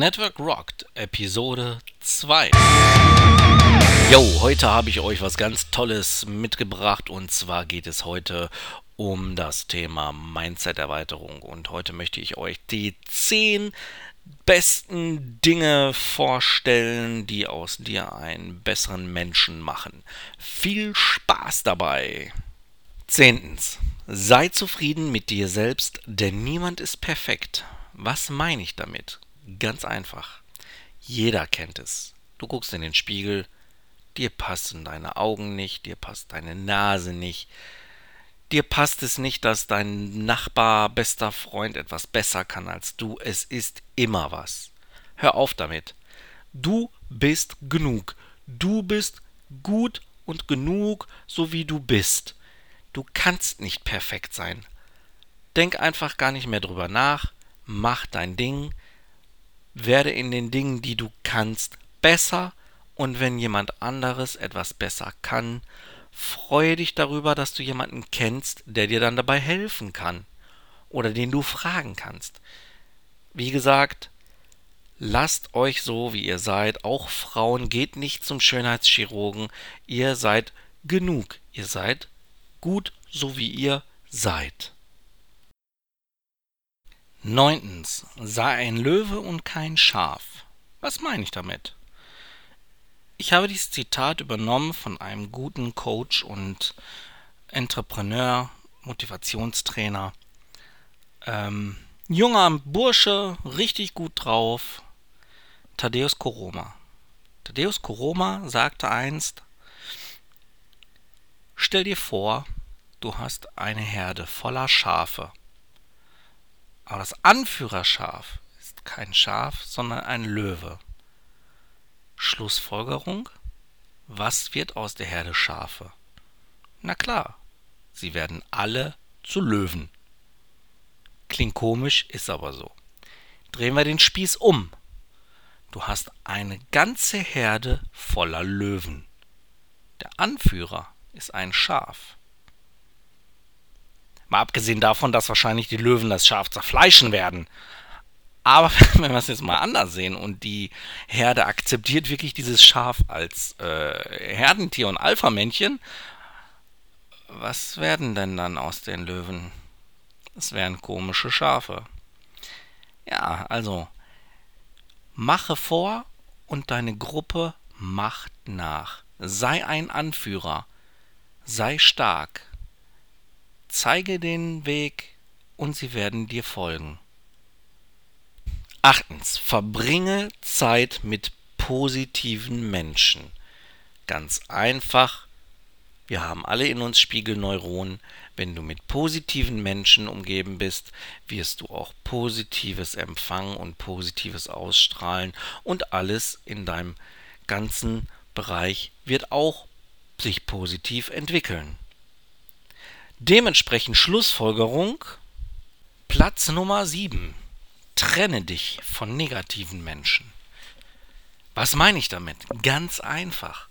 Network Rocked, Episode 2. Jo, heute habe ich euch was ganz Tolles mitgebracht und zwar geht es heute um das Thema Mindset-Erweiterung und heute möchte ich euch die 10 besten Dinge vorstellen, die aus dir einen besseren Menschen machen. Viel Spaß dabei! Zehntens. Sei zufrieden mit dir selbst, denn niemand ist perfekt. Was meine ich damit? Ganz einfach. Jeder kennt es. Du guckst in den Spiegel, dir passen deine Augen nicht, dir passt deine Nase nicht, dir passt es nicht, dass dein Nachbar, bester Freund etwas besser kann als du. Es ist immer was. Hör auf damit. Du bist genug. Du bist gut und genug, so wie du bist. Du kannst nicht perfekt sein. Denk einfach gar nicht mehr drüber nach, mach dein Ding, werde in den Dingen, die du kannst, besser und wenn jemand anderes etwas besser kann, freue dich darüber, dass du jemanden kennst, der dir dann dabei helfen kann oder den du fragen kannst. Wie gesagt, lasst euch so, wie ihr seid, auch Frauen, geht nicht zum Schönheitschirurgen, ihr seid genug, ihr seid gut, so wie ihr seid. Neuntens, sei ein Löwe und kein Schaf. Was meine ich damit? Ich habe dieses Zitat übernommen von einem guten Coach und Entrepreneur, Motivationstrainer. Ähm, junger Bursche, richtig gut drauf. Thaddeus Koroma. Thaddeus Koroma sagte einst, stell dir vor, du hast eine Herde voller Schafe. Aber das Anführerschaf ist kein Schaf, sondern ein Löwe. Schlussfolgerung? Was wird aus der Herde Schafe? Na klar, sie werden alle zu Löwen. Klingt komisch, ist aber so. Drehen wir den Spieß um. Du hast eine ganze Herde voller Löwen. Der Anführer ist ein Schaf. Mal abgesehen davon, dass wahrscheinlich die Löwen das Schaf zerfleischen werden. Aber wenn wir es jetzt mal anders sehen und die Herde akzeptiert wirklich dieses Schaf als äh, Herdentier und Alpha-Männchen, was werden denn dann aus den Löwen? Das wären komische Schafe. Ja, also mache vor und deine Gruppe macht nach. Sei ein Anführer. Sei stark. Zeige den Weg und sie werden dir folgen. Achtens, verbringe Zeit mit positiven Menschen. Ganz einfach, wir haben alle in uns Spiegelneuronen. Wenn du mit positiven Menschen umgeben bist, wirst du auch Positives empfangen und Positives ausstrahlen und alles in deinem ganzen Bereich wird auch sich positiv entwickeln. Dementsprechend Schlussfolgerung Platz Nummer 7. Trenne dich von negativen Menschen. Was meine ich damit? Ganz einfach.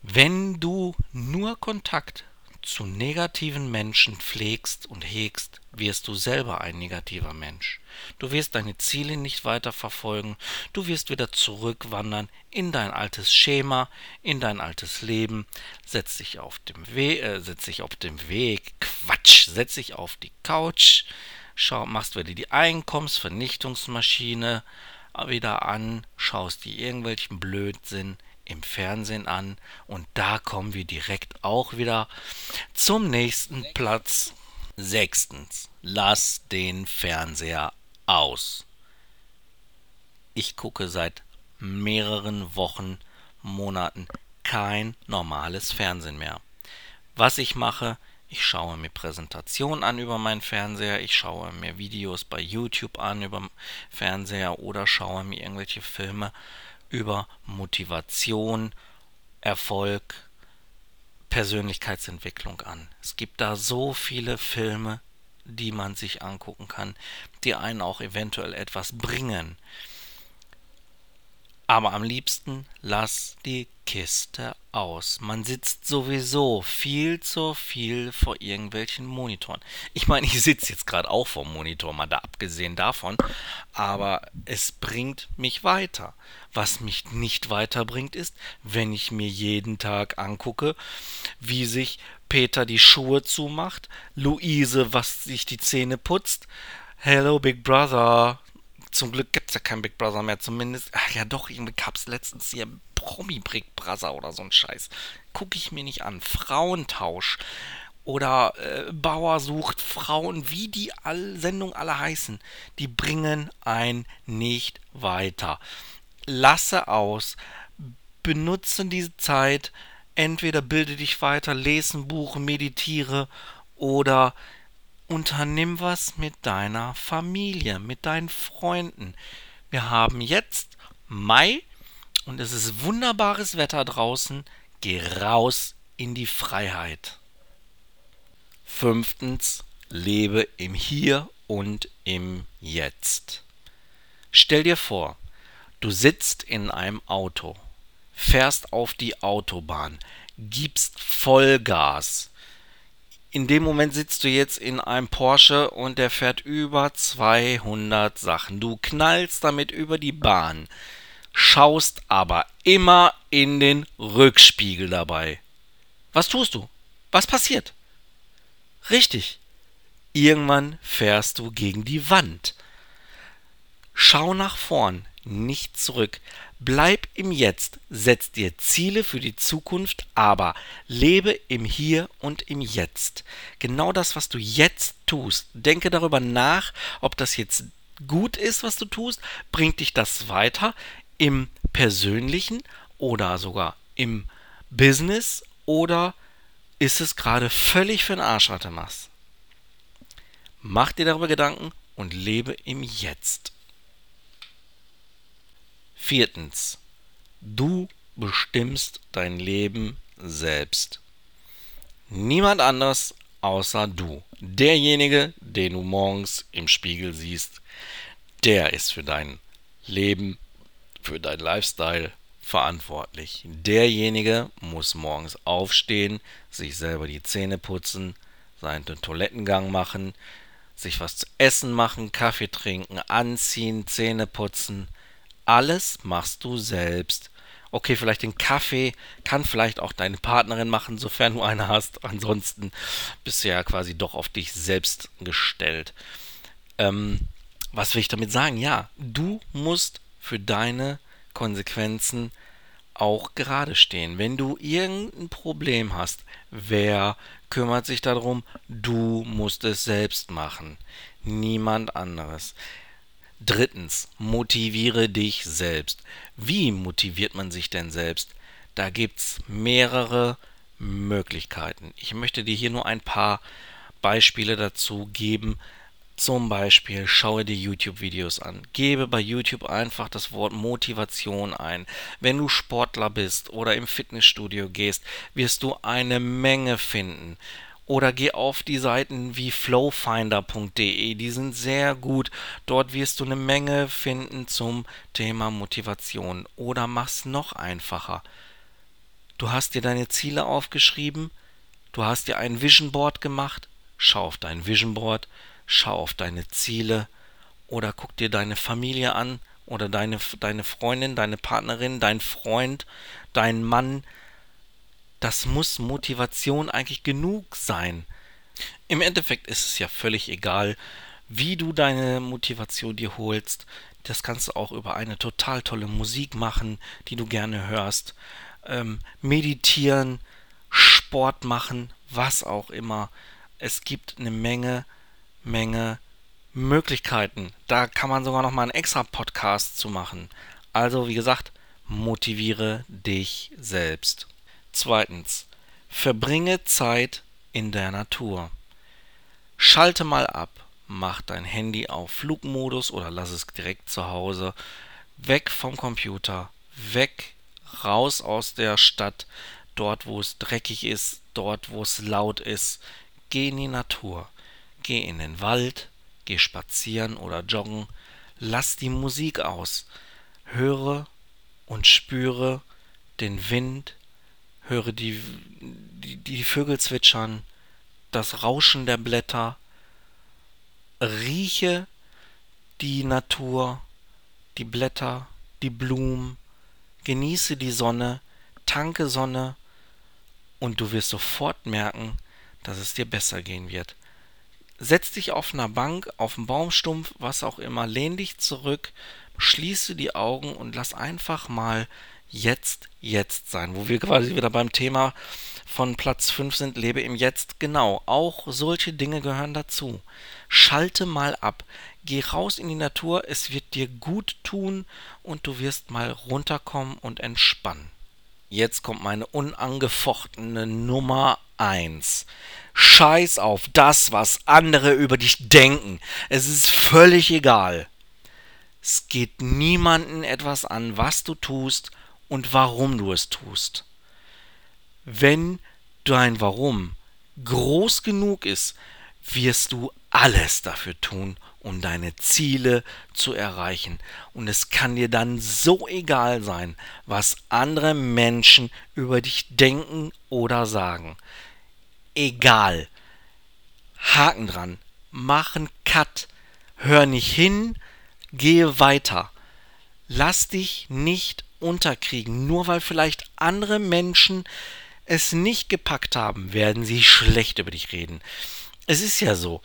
Wenn du nur Kontakt zu negativen Menschen pflegst und hegst, wirst du selber ein negativer Mensch. Du wirst deine Ziele nicht weiter verfolgen, du wirst wieder zurückwandern in dein altes Schema, in dein altes Leben, setz dich auf dem Weg, äh, setz dich auf dem Weg, Quatsch, setz dich auf die Couch, schau, machst wieder die Einkommensvernichtungsmaschine wieder an, schaust dir irgendwelchen Blödsinn im Fernsehen an und da kommen wir direkt auch wieder zum nächsten Platz. Sechstens, lass den Fernseher aus. Ich gucke seit mehreren Wochen, Monaten kein normales Fernsehen mehr. Was ich mache, ich schaue mir Präsentationen an über meinen Fernseher, ich schaue mir Videos bei YouTube an über Fernseher oder schaue mir irgendwelche Filme über Motivation, Erfolg, Persönlichkeitsentwicklung an. Es gibt da so viele Filme, die man sich angucken kann, die einen auch eventuell etwas bringen. Aber am liebsten lass die Kiste aus. Man sitzt sowieso viel zu viel vor irgendwelchen Monitoren. Ich meine, ich sitze jetzt gerade auch vor dem Monitor, mal da abgesehen davon, aber es bringt mich weiter. Was mich nicht weiterbringt, ist, wenn ich mir jeden Tag angucke, wie sich Peter die Schuhe zumacht, Luise, was sich die Zähne putzt. Hello, Big Brother. Zum Glück gibt es ja keinen Big Brother mehr, zumindest. Ach ja, doch, irgendwie gab es letztens hier Promi Big Brother oder so ein Scheiß. Gucke ich mir nicht an. Frauentausch oder äh, Bauer sucht Frauen, wie die all Sendungen alle heißen, die bringen ein nicht weiter. Lasse aus, benutze diese Zeit, entweder bilde dich weiter, lese ein Buch, meditiere oder unternimm was mit deiner Familie, mit deinen Freunden. Wir haben jetzt Mai und es ist wunderbares Wetter draußen. Geh raus in die Freiheit. Fünftens, lebe im Hier und im Jetzt. Stell dir vor, du sitzt in einem Auto, fährst auf die Autobahn, gibst Vollgas. In dem Moment sitzt du jetzt in einem Porsche und der fährt über 200 Sachen. Du knallst damit über die Bahn schaust aber immer in den Rückspiegel dabei. Was tust du? Was passiert? Richtig. Irgendwann fährst du gegen die Wand. Schau nach vorn, nicht zurück. Bleib im Jetzt, setz dir Ziele für die Zukunft, aber lebe im Hier und im Jetzt. Genau das, was du jetzt tust. Denke darüber nach, ob das jetzt gut ist, was du tust. Bringt dich das weiter? im persönlichen oder sogar im Business oder ist es gerade völlig für den Arsch, was du machst? Mach dir darüber Gedanken und lebe im Jetzt. Viertens. Du bestimmst dein Leben selbst. Niemand anders außer du. Derjenige, den du morgens im Spiegel siehst, der ist für dein Leben für dein Lifestyle verantwortlich. Derjenige muss morgens aufstehen, sich selber die Zähne putzen, seinen Toilettengang machen, sich was zu essen machen, Kaffee trinken, anziehen, Zähne putzen. Alles machst du selbst. Okay, vielleicht den Kaffee kann vielleicht auch deine Partnerin machen, sofern du eine hast. Ansonsten bist du ja quasi doch auf dich selbst gestellt. Ähm, was will ich damit sagen? Ja, du musst für deine Konsequenzen auch gerade stehen. Wenn du irgendein Problem hast, wer kümmert sich darum? Du musst es selbst machen, niemand anderes. Drittens, motiviere dich selbst. Wie motiviert man sich denn selbst? Da gibt es mehrere Möglichkeiten. Ich möchte dir hier nur ein paar Beispiele dazu geben, zum Beispiel schaue dir YouTube-Videos an. Gebe bei YouTube einfach das Wort Motivation ein. Wenn du Sportler bist oder im Fitnessstudio gehst, wirst du eine Menge finden. Oder geh auf die Seiten wie flowfinder.de, die sind sehr gut. Dort wirst du eine Menge finden zum Thema Motivation. Oder mach's noch einfacher. Du hast dir deine Ziele aufgeschrieben, du hast dir ein Vision Board gemacht, schau auf dein Vision Board, schau auf deine Ziele oder guck dir deine Familie an oder deine, deine Freundin, deine Partnerin, dein Freund, dein Mann. Das muss Motivation eigentlich genug sein. Im Endeffekt ist es ja völlig egal, wie du deine Motivation dir holst. Das kannst du auch über eine total tolle Musik machen, die du gerne hörst. Ähm, meditieren, Sport machen, was auch immer. Es gibt eine Menge Menge Möglichkeiten. Da kann man sogar noch mal einen extra Podcast zu machen. Also, wie gesagt, motiviere dich selbst. Zweitens, verbringe Zeit in der Natur. Schalte mal ab, mach dein Handy auf Flugmodus oder lass es direkt zu Hause. Weg vom Computer, weg, raus aus der Stadt, dort wo es dreckig ist, dort wo es laut ist. Geh in die Natur. Geh in den Wald, geh spazieren oder joggen, lass die Musik aus, höre und spüre den Wind, höre die, die, die Vögel zwitschern, das Rauschen der Blätter, rieche die Natur, die Blätter, die Blumen, genieße die Sonne, tanke Sonne. Und du wirst sofort merken, dass es dir besser gehen wird. Setz dich auf einer Bank, auf einem Baumstumpf, was auch immer, lehn dich zurück, schließe die Augen und lass einfach mal jetzt, jetzt sein, wo wir quasi wieder beim Thema von Platz 5 sind, lebe im Jetzt. Genau, auch solche Dinge gehören dazu. Schalte mal ab, geh raus in die Natur, es wird dir gut tun und du wirst mal runterkommen und entspannen. Jetzt kommt meine unangefochtene Nummer 1. Scheiß auf das, was andere über dich denken. Es ist völlig egal. Es geht niemanden etwas an, was du tust und warum du es tust. Wenn dein Warum groß genug ist, wirst du alles dafür tun, um deine Ziele zu erreichen. Und es kann dir dann so egal sein, was andere Menschen über dich denken oder sagen. Egal. Haken dran. Mach einen Cut. Hör nicht hin. Gehe weiter. Lass dich nicht unterkriegen. Nur weil vielleicht andere Menschen es nicht gepackt haben, werden sie schlecht über dich reden. Es ist ja so.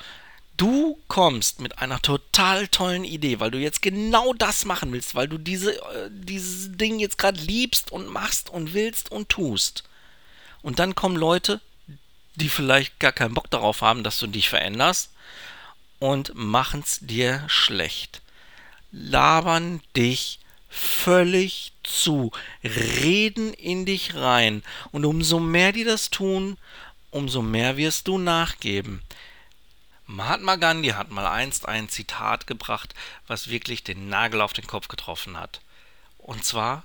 Du kommst mit einer total tollen Idee, weil du jetzt genau das machen willst, weil du diese, äh, dieses Ding jetzt gerade liebst und machst und willst und tust. Und dann kommen Leute, die vielleicht gar keinen Bock darauf haben, dass du dich veränderst und machen es dir schlecht. Labern dich völlig zu, reden in dich rein. Und umso mehr die das tun, umso mehr wirst du nachgeben. Mahatma Gandhi hat mal einst ein Zitat gebracht, was wirklich den Nagel auf den Kopf getroffen hat. Und zwar,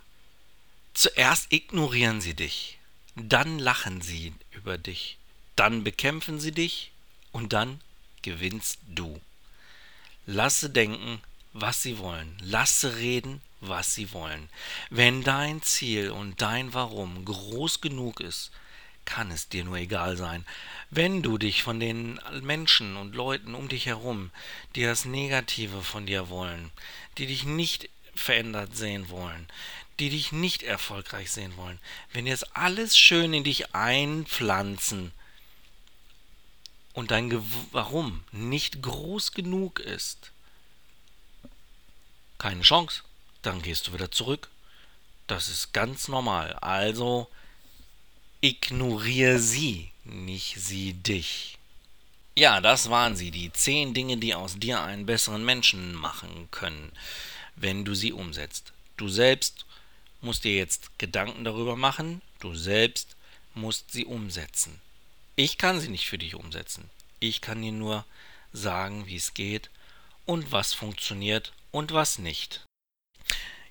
zuerst ignorieren sie dich, dann lachen sie über dich, dann bekämpfen sie dich und dann gewinnst du. Lasse denken, was sie wollen, lasse reden, was sie wollen. Wenn dein Ziel und dein Warum groß genug ist, kann es dir nur egal sein. Wenn du dich von den Menschen und Leuten um dich herum, die das Negative von dir wollen, die dich nicht verändert sehen wollen, die dich nicht erfolgreich sehen wollen, wenn jetzt alles schön in dich einpflanzen und dein Ge Warum nicht groß genug ist, keine Chance dann gehst du wieder zurück. Das ist ganz normal. Also ignoriere sie, nicht sie dich. Ja, das waren sie, die zehn Dinge, die aus dir einen besseren Menschen machen können, wenn du sie umsetzt. Du selbst musst dir jetzt Gedanken darüber machen, du selbst musst sie umsetzen. Ich kann sie nicht für dich umsetzen. Ich kann dir nur sagen, wie es geht und was funktioniert und was nicht.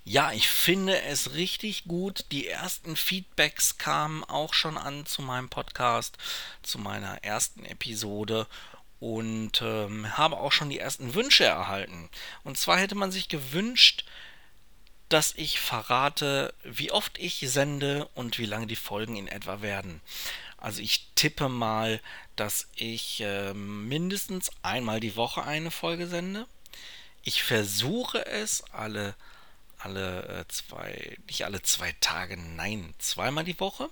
Ja, ich finde es richtig gut. Die ersten Feedbacks kamen auch schon an zu meinem Podcast, zu meiner ersten Episode und ähm, habe auch schon die ersten Wünsche erhalten. Und zwar hätte man sich gewünscht, dass ich verrate, wie oft ich sende und wie lange die Folgen in etwa werden. Also ich tippe mal, dass ich äh, mindestens einmal die Woche eine Folge sende. Ich versuche es alle alle äh, zwei, nicht alle zwei Tage, nein, zweimal die Woche,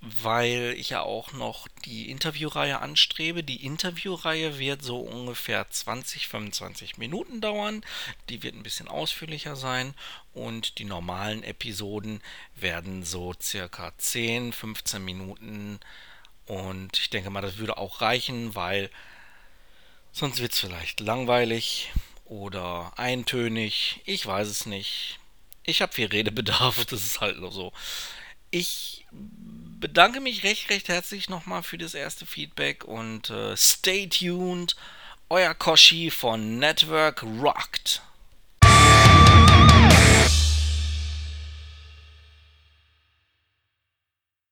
weil ich ja auch noch die Interviewreihe anstrebe. Die Interviewreihe wird so ungefähr 20, 25 Minuten dauern. Die wird ein bisschen ausführlicher sein und die normalen Episoden werden so circa 10, 15 Minuten und ich denke mal, das würde auch reichen, weil sonst wird es vielleicht langweilig oder eintönig. Ich weiß es nicht. Ich habe viel Redebedarf, das ist halt nur so. Ich bedanke mich recht, recht herzlich nochmal für das erste Feedback und äh, stay tuned. Euer Koshi von Network Rocked.